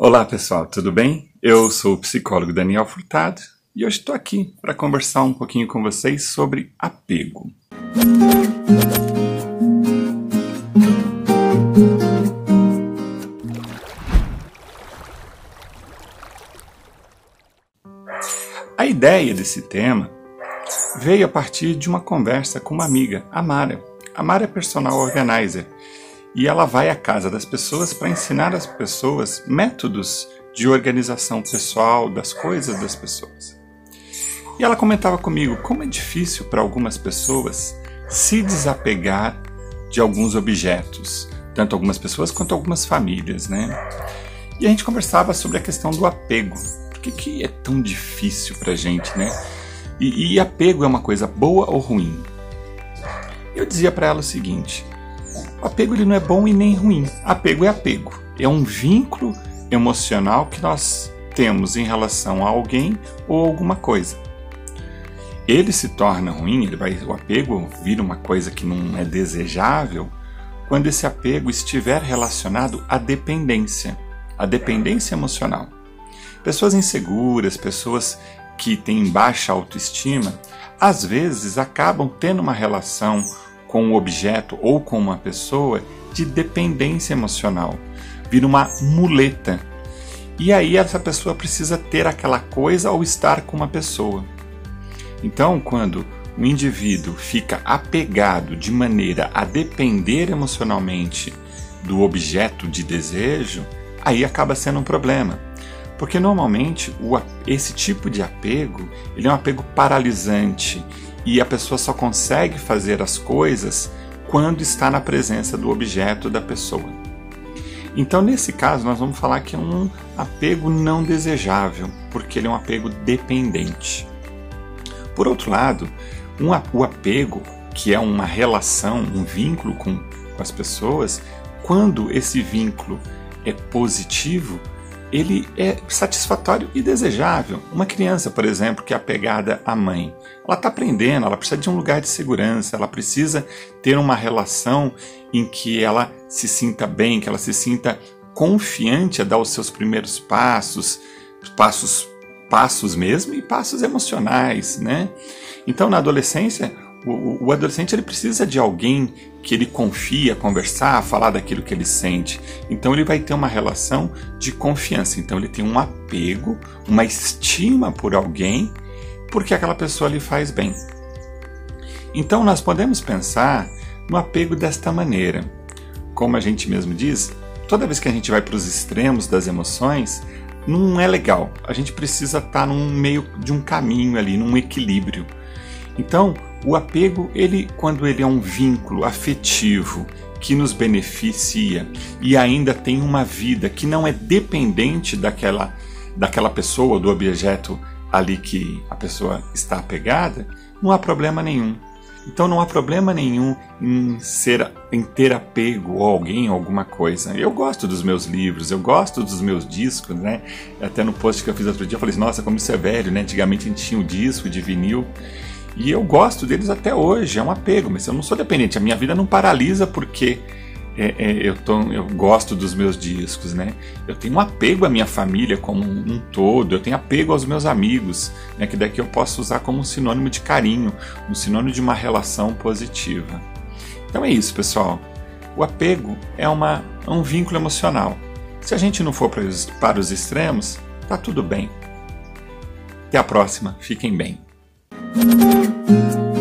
Olá pessoal, tudo bem? Eu sou o psicólogo Daniel Furtado e hoje estou aqui para conversar um pouquinho com vocês sobre apego. A ideia desse tema veio a partir de uma conversa com uma amiga, a Mara. A Mara é personal organizer e ela vai à casa das pessoas para ensinar as pessoas métodos de organização pessoal das coisas das pessoas. E ela comentava comigo como é difícil para algumas pessoas se desapegar de alguns objetos, tanto algumas pessoas quanto algumas famílias, né? E a gente conversava sobre a questão do apego. Por que, que é tão difícil para gente, né? E, e apego é uma coisa boa ou ruim? Eu dizia para ela o seguinte: apego ele não é bom e nem ruim. Apego é apego. É um vínculo emocional que nós temos em relação a alguém ou alguma coisa. Ele se torna ruim, ele vai, o apego vira uma coisa que não é desejável quando esse apego estiver relacionado à dependência, à dependência emocional. Pessoas inseguras, pessoas que têm baixa autoestima, às vezes acabam tendo uma relação com um objeto ou com uma pessoa de dependência emocional. Vira uma muleta. E aí essa pessoa precisa ter aquela coisa ou estar com uma pessoa. Então, quando o indivíduo fica apegado de maneira a depender emocionalmente do objeto de desejo, aí acaba sendo um problema. Porque normalmente o, esse tipo de apego ele é um apego paralisante e a pessoa só consegue fazer as coisas quando está na presença do objeto da pessoa. Então, nesse caso, nós vamos falar que é um apego não desejável, porque ele é um apego dependente. Por outro lado, um, o apego, que é uma relação, um vínculo com, com as pessoas, quando esse vínculo é positivo, ele é satisfatório e desejável. Uma criança, por exemplo, que é apegada à mãe, ela está aprendendo, ela precisa de um lugar de segurança, ela precisa ter uma relação em que ela se sinta bem, que ela se sinta confiante a dar os seus primeiros passos, passos passos mesmo e passos emocionais, né? Então, na adolescência, o, adolescente ele precisa de alguém que ele confia, conversar, falar daquilo que ele sente. Então ele vai ter uma relação de confiança. Então ele tem um apego, uma estima por alguém, porque aquela pessoa lhe faz bem. Então nós podemos pensar no apego desta maneira. Como a gente mesmo diz, toda vez que a gente vai para os extremos das emoções, não é legal. A gente precisa estar num meio de um caminho ali, num equilíbrio. Então, o apego, ele quando ele é um vínculo afetivo que nos beneficia e ainda tem uma vida que não é dependente daquela daquela pessoa, do objeto ali que a pessoa está apegada, não há problema nenhum. Então não há problema nenhum em ser em ter apego a alguém ou alguma coisa. Eu gosto dos meus livros, eu gosto dos meus discos, né? Até no post que eu fiz outro dia eu falei, nossa, como isso é velho, né? Antigamente a gente tinha o disco de vinil. E eu gosto deles até hoje, é um apego, mas eu não sou dependente. A minha vida não paralisa porque é, é, eu, tô, eu gosto dos meus discos, né? Eu tenho um apego à minha família como um, um todo, eu tenho apego aos meus amigos, né? que daqui eu posso usar como um sinônimo de carinho, um sinônimo de uma relação positiva. Então é isso, pessoal. O apego é, uma, é um vínculo emocional. Se a gente não for para os, para os extremos, tá tudo bem. Até a próxima, fiquem bem. 嗯。